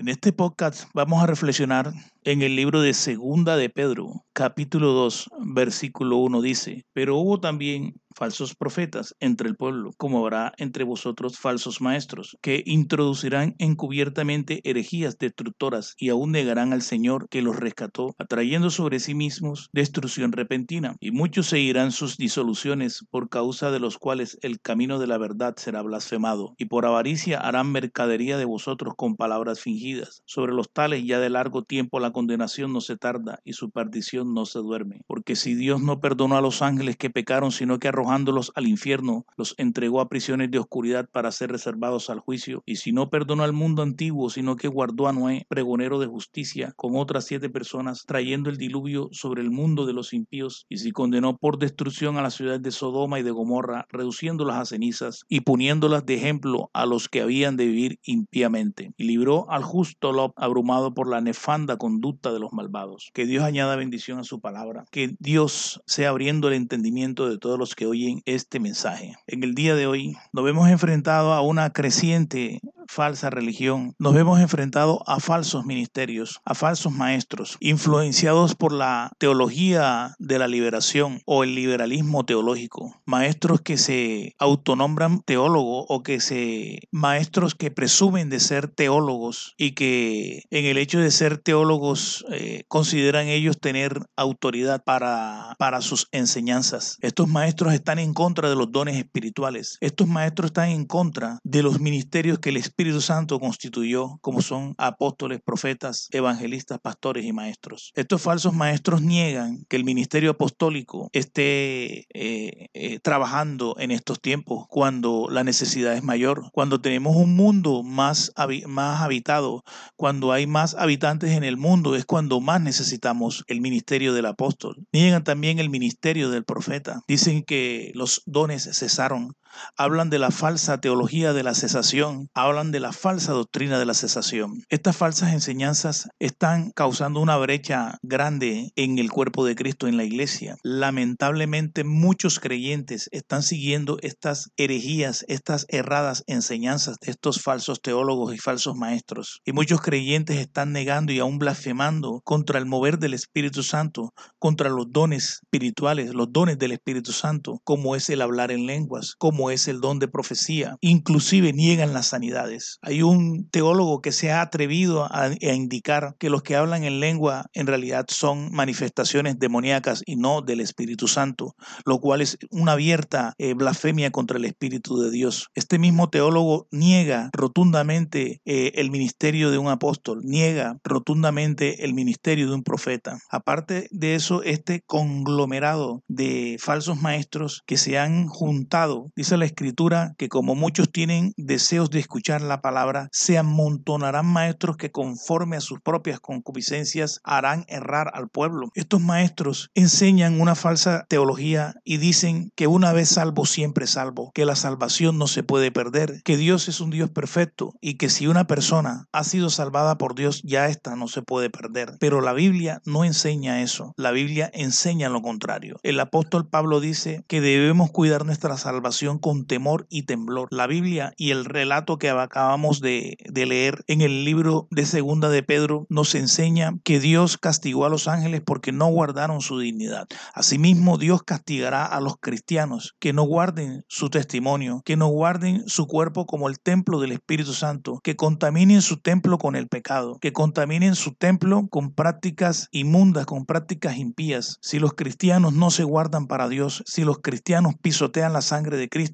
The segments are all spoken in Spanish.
En este podcast vamos a reflexionar en el libro de Segunda de Pedro, capítulo 2, versículo 1 dice, pero hubo también falsos profetas entre el pueblo, como habrá entre vosotros falsos maestros, que introducirán encubiertamente herejías destructoras y aún negarán al Señor que los rescató, atrayendo sobre sí mismos destrucción repentina. Y muchos seguirán sus disoluciones, por causa de los cuales el camino de la verdad será blasfemado, y por avaricia harán mercadería de vosotros con palabras fingidas. Sobre los tales ya de largo tiempo la condenación no se tarda y su perdición no se duerme. Porque si Dios no perdonó a los ángeles que pecaron, sino que arrojó al infierno, los entregó a prisiones de oscuridad para ser reservados al juicio. Y si no perdonó al mundo antiguo, sino que guardó a Noé, pregonero de justicia, con otras siete personas, trayendo el diluvio sobre el mundo de los impíos. Y si condenó por destrucción a la ciudad de Sodoma y de Gomorra, reduciéndolas a cenizas y poniéndolas de ejemplo a los que habían de vivir impíamente. Y libró al justo Lot abrumado por la nefanda conducta de los malvados. Que Dios añada bendición a su palabra. Que Dios sea abriendo el entendimiento de todos los que hoy este mensaje. En el día de hoy nos vemos enfrentado a una creciente falsa religión, nos vemos enfrentados a falsos ministerios, a falsos maestros, influenciados por la teología de la liberación o el liberalismo teológico, maestros que se autonombran teólogos o que se maestros que presumen de ser teólogos y que en el hecho de ser teólogos eh, consideran ellos tener autoridad para, para sus enseñanzas. Estos maestros están en contra de los dones espirituales. Estos maestros están en contra de los ministerios que el Espíritu Espíritu Santo constituyó, como son apóstoles, profetas, evangelistas, pastores y maestros. Estos falsos maestros niegan que el ministerio apostólico esté eh, eh, trabajando en estos tiempos, cuando la necesidad es mayor, cuando tenemos un mundo más, más habitado, cuando hay más habitantes en el mundo, es cuando más necesitamos el ministerio del apóstol. Niegan también el ministerio del profeta. Dicen que los dones cesaron hablan de la falsa teología de la cesación, hablan de la falsa doctrina de la cesación. Estas falsas enseñanzas están causando una brecha grande en el cuerpo de Cristo en la iglesia. Lamentablemente muchos creyentes están siguiendo estas herejías, estas erradas enseñanzas de estos falsos teólogos y falsos maestros. Y muchos creyentes están negando y aún blasfemando contra el mover del Espíritu Santo, contra los dones espirituales, los dones del Espíritu Santo, como es el hablar en lenguas, como es el don de profecía. Inclusive niegan las sanidades. Hay un teólogo que se ha atrevido a, indicar que los que hablan en lengua en realidad son manifestaciones demoníacas y no del Espíritu Santo, lo cual es una abierta eh, blasfemia contra el Espíritu de Dios. Este mismo teólogo niega rotundamente eh, el ministerio de un apóstol, niega rotundamente el ministerio de un profeta. Aparte de eso, este conglomerado de falsos maestros que se han juntado, dice la escritura que como muchos tienen deseos de escuchar la palabra, se amontonarán maestros que conforme a sus propias concupiscencias harán errar al pueblo. Estos maestros enseñan una falsa teología y dicen que una vez salvo siempre salvo, que la salvación no se puede perder, que Dios es un Dios perfecto y que si una persona ha sido salvada por Dios ya esta no se puede perder. Pero la Biblia no enseña eso, la Biblia enseña lo contrario. El apóstol Pablo dice que debemos cuidar nuestra salvación con temor y temblor. La Biblia y el relato que acabamos de, leer en el libro de Segunda de Pedro nos enseña que Dios castigó a los ángeles porque no guardaron su dignidad. Asimismo, Dios castigará a los cristianos que no guarden su testimonio, que no guarden su cuerpo como el templo del Espíritu Santo, que contaminen su templo con el pecado, que contaminen su templo con prácticas inmundas, con prácticas impías. Si los cristianos no se guardan para Dios, si los cristianos pisotean la sangre de Cristo,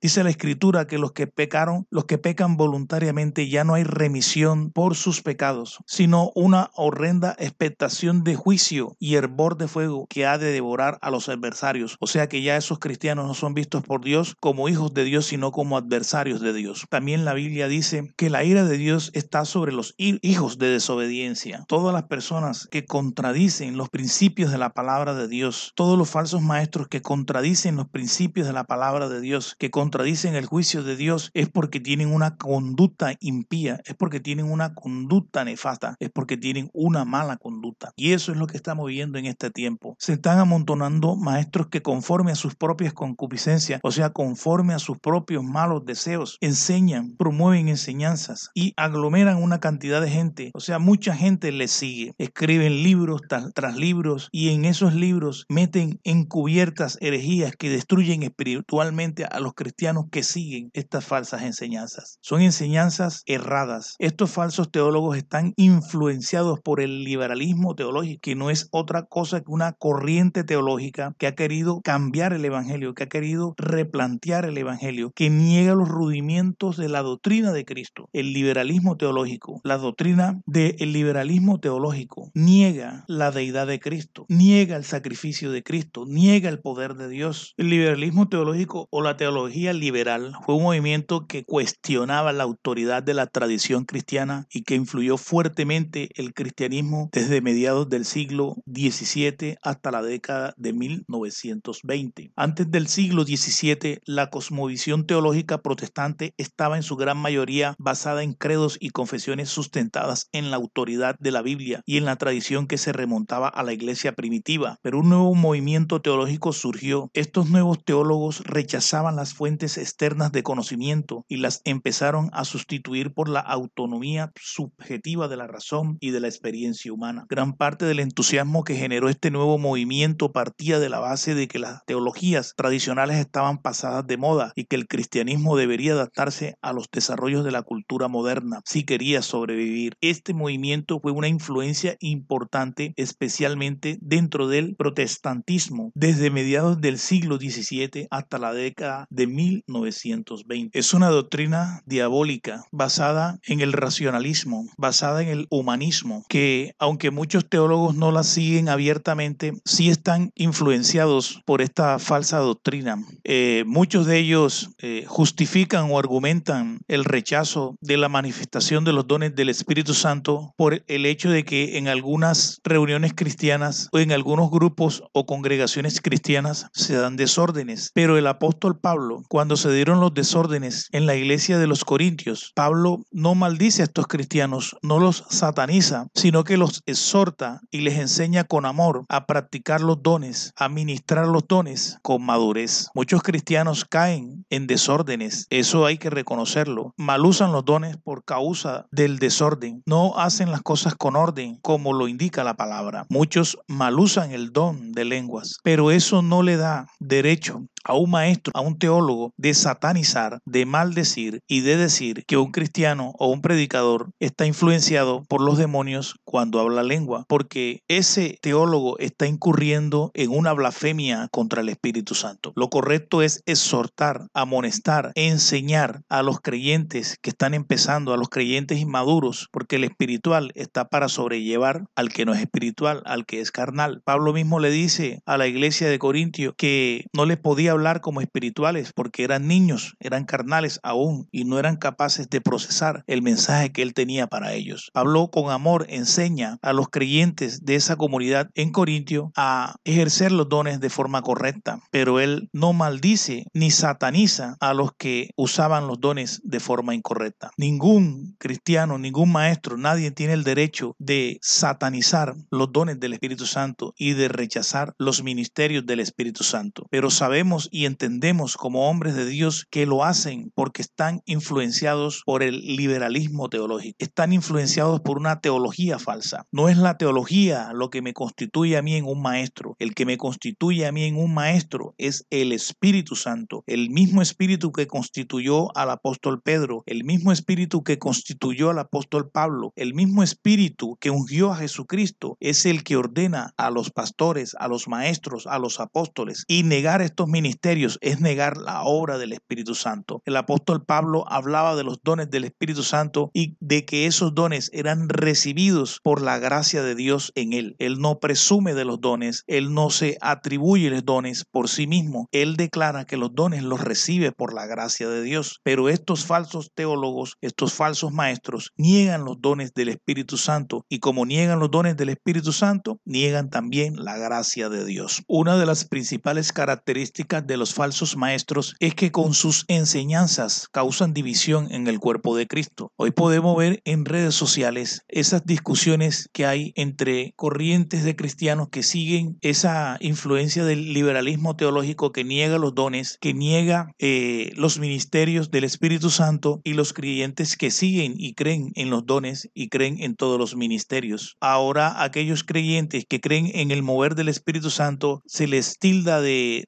Dice la escritura que los que pecaron, los que pecan voluntariamente, ya no hay remisión por sus pecados, sino una horrenda expectación de juicio y hervor de fuego que ha de devorar a los adversarios. O sea que ya esos cristianos no son vistos por Dios como hijos de Dios, sino como adversarios de Dios. También la Biblia dice que la ira de Dios está sobre los hijos de desobediencia. Todas las personas que contradicen los principios de la palabra de Dios, todos los falsos maestros que contradicen los principios de la palabra de Dios, Que contradicen el juicio de Dios, es porque tienen una conducta impía, es porque tienen una conducta nefasta, es porque tienen una mala conducta. Y eso es lo que estamos viendo en este tiempo. Se están amontonando maestros que conforme a sus propias concupiscencias, o sea, conforme a sus propios malos deseos, enseñan, promueven enseñanzas y aglomeran una cantidad de gente, o sea, mucha gente les sigue, escriben libros tras, libros y en esos libros meten encubiertas herejías que destruyen espiritualmente a los cristianos que siguen estas falsas enseñanzas. Son enseñanzas erradas. Estos falsos teólogos están influenciados por el liberalismo teológico, que no es otra cosa que una corriente teológica que ha querido cambiar el Evangelio, que ha querido replantear el Evangelio, que niega los rudimientos de la doctrina de Cristo. El liberalismo teológico, la doctrina del liberalismo teológico, niega la deidad de Cristo, niega el sacrificio de Cristo, niega el poder de Dios. El liberalismo teológico o la teología liberal fue un movimiento que cuestionaba la autoridad de la tradición cristiana y que influyó fuertemente el cristianismo desde mediados del siglo XVII hasta la década de 1920. Antes del siglo XVII, la cosmovisión teológica protestante estaba en su gran mayoría basada en credos y confesiones sustentadas en la autoridad de la Biblia y en la tradición que se remontaba a la iglesia primitiva. Pero un nuevo movimiento teológico surgió. Estos nuevos teólogos rechazaban las fuentes externas de conocimiento y las empezaron a sustituir por la autonomía subjetiva de la razón y de la experiencia humana. Gran parte del entusiasmo que generó este nuevo movimiento partía de la base de que las teologías tradicionales estaban pasadas de moda y que el cristianismo debería adaptarse a los desarrollos de la cultura moderna si quería sobrevivir. Este movimiento fue una influencia importante especialmente dentro del protestantismo desde mediados del siglo XVII hasta la década de 1920. Es una doctrina diabólica basada en el racionalismo, basada en el humanismo, que aunque muchos teólogos no la siguen abiertamente, sí están influenciados por esta falsa doctrina. Eh, muchos de ellos eh, justifican o argumentan el rechazo de la manifestación de los dones del Espíritu Santo por el hecho de que en algunas reuniones cristianas o en algunos grupos o congregaciones cristianas se dan desórdenes. Pero el apóstol Pablo, cuando se dieron los desórdenes en la iglesia de los Corintios, Pablo no maldice a estos cristianos, no los sataniza, sino que los exhorta y les enseña con amor a practicar los dones, a ministrar los dones con madurez. Muchos cristianos caen en desórdenes, eso hay que reconocerlo. Mal usan los dones por causa del desorden, no hacen las cosas con orden como lo indica la palabra. Muchos mal usan el don de lenguas, pero eso no le da derecho a un maestro, a un teólogo, de satanizar, de maldecir y de decir que un cristiano o un predicador está influenciado por los demonios cuando habla lengua, porque ese teólogo está incurriendo en una blasfemia contra el Espíritu Santo. Lo correcto es exhortar, amonestar, enseñar a los creyentes que están empezando, a los creyentes inmaduros, porque el espiritual está para sobrellevar al que no es espiritual, al que es carnal. Pablo mismo le dice a la iglesia de Corintio que no les podía hablar como espirituales porque eran niños, eran carnales aún y no eran capaces de procesar el mensaje que él tenía para ellos. Habló con amor, enseña a los creyentes de esa comunidad en Corintio a ejercer los dones de forma correcta, pero él no maldice ni sataniza a los que usaban los dones de forma incorrecta. Ningún cristiano, ningún maestro, nadie tiene el derecho de satanizar los dones del Espíritu Santo y de rechazar los ministerios del Espíritu Santo. Pero sabemos y entendemos como hombres de Dios que lo hacen porque están influenciados por el liberalismo teológico, están influenciados por una teología falsa. No es la teología lo que me constituye a mí en un maestro, el que me constituye a mí en un maestro es el Espíritu Santo, el mismo Espíritu que constituyó al apóstol Pedro, el mismo Espíritu que constituyó al apóstol Pablo, el mismo Espíritu que ungió a Jesucristo, es el que ordena a los pastores, a los maestros, a los apóstoles y negar estos ministerios ministerios es negar la obra del Espíritu Santo. El apóstol Pablo hablaba de los dones del Espíritu Santo y de que esos dones eran recibidos por la gracia de Dios en él. Él no presume de los dones, él no se atribuye los dones por sí mismo. Él declara que los dones los recibe por la gracia de Dios. Pero estos falsos teólogos, estos falsos maestros, niegan los dones del Espíritu Santo y como niegan los dones del Espíritu Santo, niegan también la gracia de Dios. Una de las principales características de los falsos maestros es que con sus enseñanzas causan división en el cuerpo de Cristo. Hoy podemos ver en redes sociales esas discusiones que hay entre corrientes de cristianos que siguen esa influencia del liberalismo teológico que niega los dones, que niega eh, los ministerios del Espíritu Santo y los creyentes que siguen y creen en los dones y creen en todos los ministerios. Ahora aquellos creyentes que creen en el mover del Espíritu Santo se les tilda de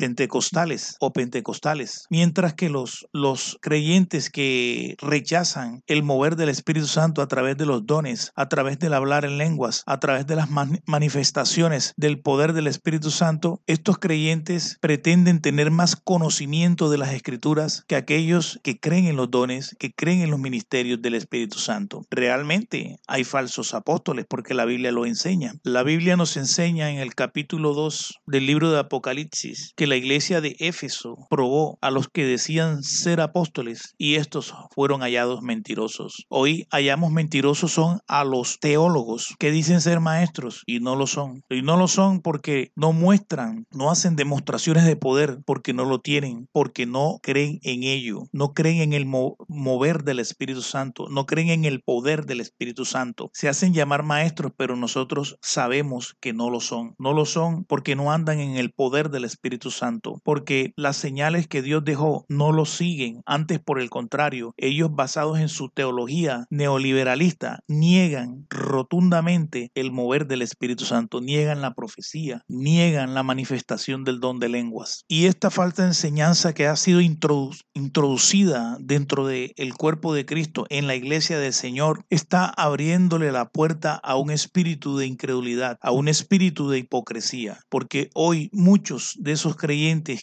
neopentecostales o pentecostales, mientras que los, los creyentes que rechazan el mover del Espíritu Santo a través de los dones, a través del hablar en lenguas, a través de las manifestaciones del poder del Espíritu Santo, estos creyentes pretenden tener más conocimiento de las escrituras que aquellos que creen en los dones, que creen en los ministerios del Espíritu Santo. Realmente hay falsos apóstoles porque la Biblia lo enseña. La Biblia nos enseña en el capítulo 2 del libro de Apocalipsis que la iglesia de Éfeso probó a los que decían ser apóstoles y estos fueron hallados mentirosos. Hoy hallamos mentirosos son a los teólogos que dicen ser maestros y no lo son. Y no lo son porque no muestran, no hacen demostraciones de poder porque no lo tienen, porque no creen en ello, no creen en el mover del Espíritu Santo, no creen en el poder del Espíritu Santo. Se hacen llamar maestros, pero nosotros sabemos que no lo son. No lo son porque no andan en el poder del Espíritu Santo, porque las señales que Dios dejó no lo siguen. Antes, por el contrario, ellos basados en su teología neoliberalista niegan rotundamente el mover del Espíritu Santo, niegan la profecía, niegan la manifestación del don de lenguas. Y esta falta de enseñanza que ha sido introducida dentro del cuerpo de Cristo en la iglesia del Señor está abriéndole la puerta a un espíritu de incredulidad, a un espíritu de hipocresía, porque hoy muchos de esos creyentes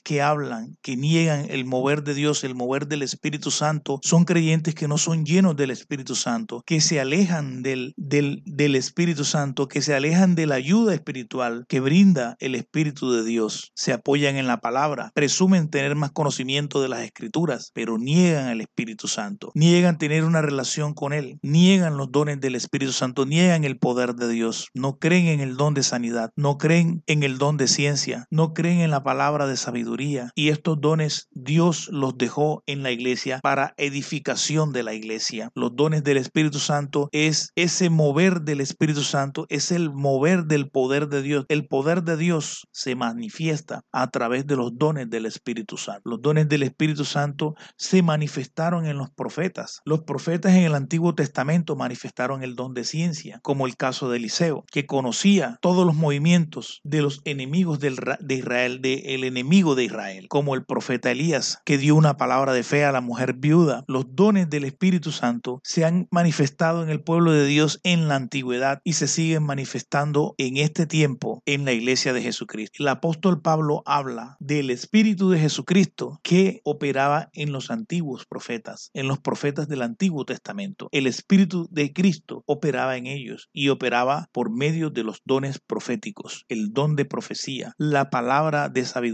que hablan, que niegan el mover de Dios, el mover del Espíritu Santo, son creyentes que no son llenos del Espíritu Santo, que se alejan del, del, del Espíritu Santo, que se alejan de la ayuda espiritual que brinda el Espíritu de Dios. Se apoyan en la palabra, presumen tener más conocimiento de las escrituras, pero niegan al Espíritu Santo, niegan tener una relación con Él, niegan los dones del Espíritu Santo, niegan el poder de Dios, no creen en el don de sanidad, no creen en el don de ciencia, no creen en la palabra de sabiduría. Y estos dones Dios los dejó en la iglesia para edificación de la iglesia. Los dones del Espíritu Santo es ese mover del Espíritu Santo, es el mover del poder de Dios. El poder de Dios se manifiesta a través de los dones del Espíritu Santo. Los dones del Espíritu Santo se manifestaron en los profetas. Los profetas en el Antiguo Testamento manifestaron el don de ciencia, como el caso de Eliseo, que conocía todos los movimientos de los enemigos de Israel, del enemigo de Israel, como el profeta Elías, que dio una palabra de fe a la mujer viuda. Los dones del Espíritu Santo se han manifestado en el pueblo de Dios en la antigüedad y se siguen manifestando en este tiempo en la iglesia de Jesucristo. El apóstol Pablo habla del Espíritu de Jesucristo que operaba en los antiguos profetas, en los profetas del Antiguo Testamento. El Espíritu de Cristo operaba en ellos y operaba por medio de los dones proféticos, el don de profecía, la palabra de sabiduría,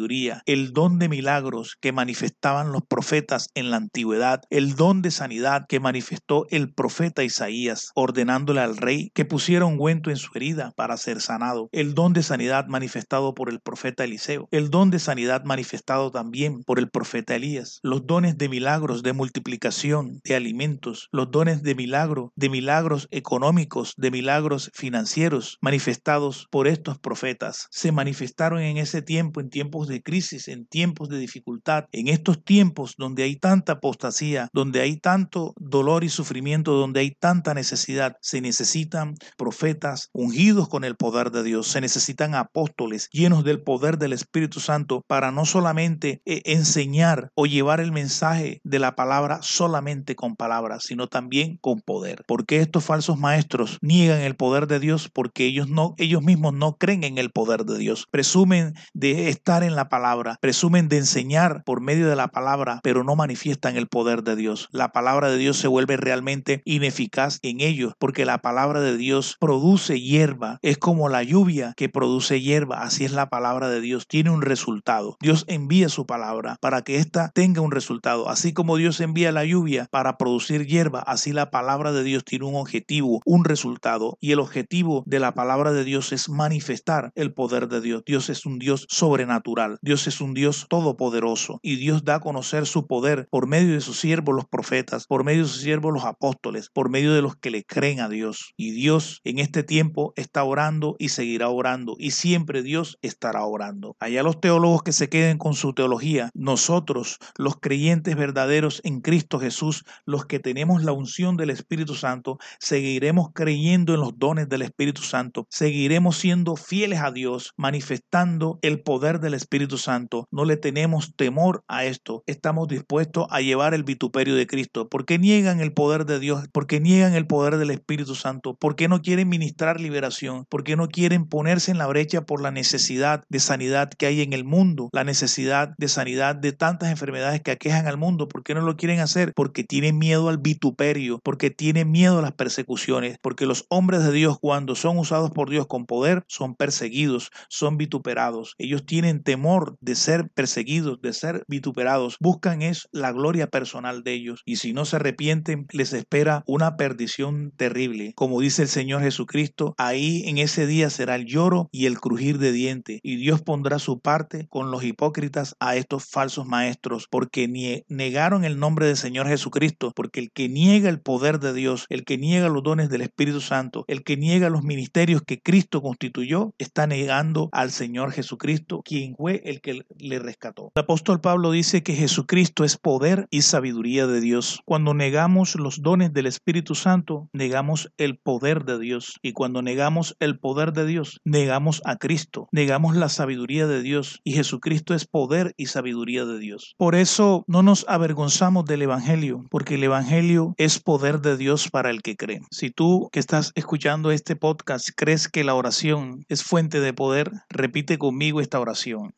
el don de milagros que manifestaban los profetas en la antigüedad, el don de sanidad que manifestó el profeta Isaías, ordenándole al rey que pusiera ungüento en su herida para ser sanado, el don de sanidad manifestado por el profeta Eliseo, el don de sanidad manifestado también por el profeta Elías, los dones de milagros de multiplicación de alimentos, los dones de milagro, de milagros económicos, de milagros financieros manifestados por estos profetas, se manifestaron en ese tiempo, en tiempos de crisis, en tiempos de dificultad, en estos tiempos donde hay tanta apostasía, donde hay tanto dolor y sufrimiento, donde hay tanta necesidad, se necesitan profetas ungidos con el poder de Dios, se necesitan apóstoles llenos del poder del Espíritu Santo para no solamente eh, enseñar o llevar el mensaje de la palabra solamente con palabras, sino también con poder. Porque estos falsos maestros niegan el poder de Dios porque ellos no ellos mismos no creen en el poder de Dios. Presumen de estar en la palabra, presumen de enseñar por medio de la palabra, pero no manifiestan el poder de Dios. La palabra de Dios se vuelve realmente ineficaz en ellos porque la palabra de Dios produce hierba, es como la lluvia que produce hierba, así es la palabra de Dios, tiene un resultado. Dios envía su palabra para que ésta tenga un resultado, así como Dios envía la lluvia para producir hierba, así la palabra de Dios tiene un objetivo, un resultado, y el objetivo de la palabra de Dios es manifestar el poder de Dios. Dios es un Dios sobrenatural Dios es un Dios todopoderoso y Dios da a conocer su poder por medio de sus siervos los profetas, por medio de sus siervos los apóstoles, por medio de los que le creen a Dios. Y Dios en este tiempo está orando y seguirá orando y siempre Dios estará orando. Allá los teólogos que se queden con su teología, nosotros los creyentes verdaderos en Cristo Jesús, los que tenemos la unción del Espíritu Santo, seguiremos creyendo en los dones del Espíritu Santo, seguiremos siendo fieles a Dios, manifestando el poder del Espíritu Santo. No le tenemos temor a esto, estamos dispuestos a llevar el vituperio de Cristo. ¿Por qué niegan el poder de Dios? ¿Por qué niegan el poder del Espíritu Santo? ¿Por qué no quieren ministrar liberación? ¿Por qué no quieren ponerse en la brecha por la necesidad de sanidad que hay en el mundo? La necesidad de sanidad de tantas enfermedades que aquejan al mundo. ¿Por qué no lo quieren hacer? Porque tienen miedo al vituperio, porque tienen miedo a las persecuciones, porque los hombres de Dios cuando son usados por Dios con poder son perseguidos, son vituperados. Ellos tienen temor de ser perseguidos, de ser vituperados. Buscan es la gloria personal de ellos y si no se arrepienten les espera una perdición terrible. Como dice el Señor Jesucristo, ahí en ese día será el lloro y el crujir de dientes y Dios pondrá su parte con los hipócritas a estos falsos maestros porque negaron el nombre del Señor Jesucristo, porque el que niega el poder de Dios, el que niega los dones del Espíritu Santo, el que niega los ministerios que Cristo constituyó, está negando al Señor Jesucristo, quien el que le rescató. El apóstol Pablo dice que Jesucristo es poder y sabiduría de Dios. Cuando negamos los dones del Espíritu Santo, negamos el poder de Dios. Y cuando negamos el poder de Dios, negamos a Cristo, negamos la sabiduría de Dios. Y Jesucristo es poder y sabiduría de Dios. Por eso no nos avergonzamos del Evangelio, porque el Evangelio es poder de Dios para el que cree. Si tú que estás escuchando este podcast crees que la oración es fuente de poder, repite conmigo esta oración.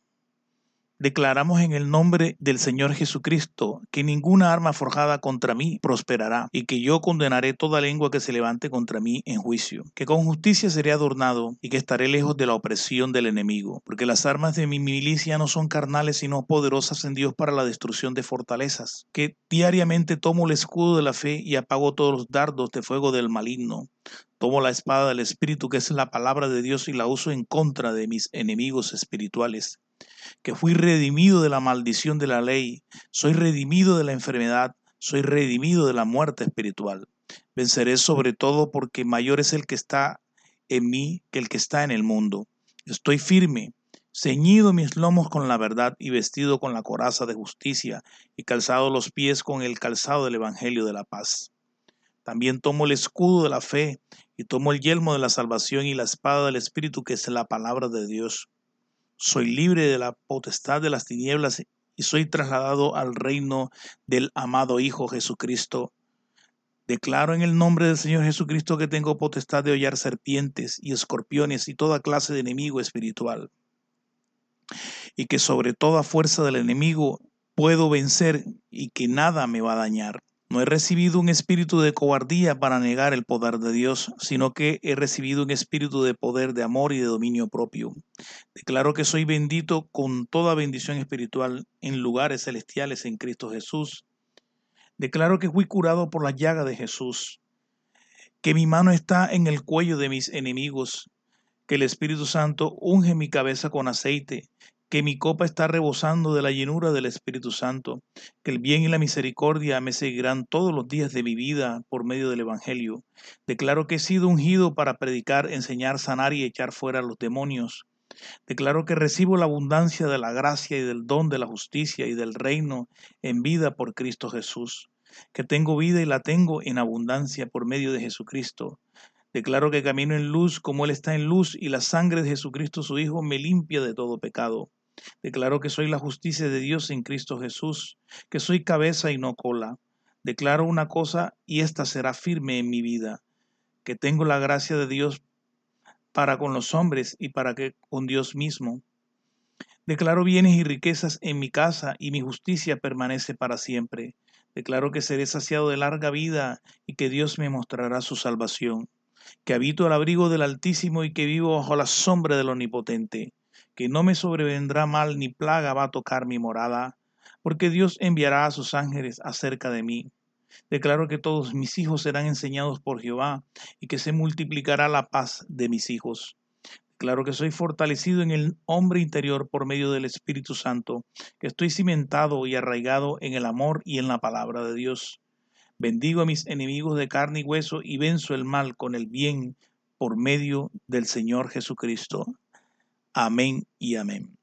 Declaramos en el nombre del Señor Jesucristo que ninguna arma forjada contra mí prosperará y que yo condenaré toda lengua que se levante contra mí en juicio, que con justicia seré adornado y que estaré lejos de la opresión del enemigo, porque las armas de mi milicia no son carnales sino poderosas en Dios para la destrucción de fortalezas, que diariamente tomo el escudo de la fe y apago todos los dardos de fuego del maligno. Tomo la espada del Espíritu, que es la palabra de Dios, y la uso en contra de mis enemigos espirituales que fui redimido de la maldición de la ley, soy redimido de la enfermedad, soy redimido de la muerte espiritual. Venceré sobre todo porque mayor es el que está en mí que el que está en el mundo. Estoy firme, ceñido mis lomos con la verdad y vestido con la coraza de justicia y calzado los pies con el calzado del Evangelio de la paz. También tomo el escudo de la fe y tomo el yelmo de la salvación y la espada del Espíritu que es la palabra de Dios soy libre de la potestad de las tinieblas y soy trasladado al reino del amado Hijo Jesucristo. Declaro en el nombre del Señor Jesucristo que tengo potestad de hollar serpientes y escorpiones y toda clase de enemigo espiritual. Y que sobre toda fuerza del enemigo puedo vencer y que nada me va a dañar. No he recibido un espíritu de cobardía para negar el poder de Dios, sino que he recibido un espíritu de poder, de amor y de dominio propio. Declaro que soy bendito con toda bendición espiritual en lugares celestiales en Cristo Jesús. Declaro que fui curado por la llaga de Jesús, que mi mano está en el cuello de mis enemigos, que el Espíritu Santo unge mi cabeza con aceite, que mi copa está rebosando de la llenura del Espíritu Santo, que el bien y la misericordia me seguirán todos los días de mi vida por medio del Evangelio. Declaro que he sido ungido para predicar, enseñar, sanar y echar fuera a los demonios. Declaro que recibo la abundancia de la gracia y del don de la justicia y del reino en vida por Cristo Jesús, que tengo vida y la tengo en abundancia por medio de Jesucristo. Declaro que camino en luz como Él está en luz y la sangre de Jesucristo su Hijo me limpia de todo pecado. Declaro que soy la justicia de Dios en Cristo Jesús, que soy cabeza y no cola. Declaro una cosa y ésta será firme en mi vida, que tengo la gracia de Dios para con los hombres y para que con Dios mismo. Declaro bienes y riquezas en mi casa y mi justicia permanece para siempre. Declaro que seré saciado de larga vida y que Dios me mostrará su salvación, que habito al abrigo del Altísimo y que vivo bajo la sombra del Omnipotente que no me sobrevendrá mal ni plaga va a tocar mi morada, porque Dios enviará a sus ángeles acerca de mí. Declaro que todos mis hijos serán enseñados por Jehová y que se multiplicará la paz de mis hijos. Claro que soy fortalecido en el hombre interior por medio del Espíritu Santo, que estoy cimentado y arraigado en el amor y en la palabra de Dios. Bendigo a mis enemigos de carne y hueso y venzo el mal con el bien por medio del Señor Jesucristo. Amén y amén.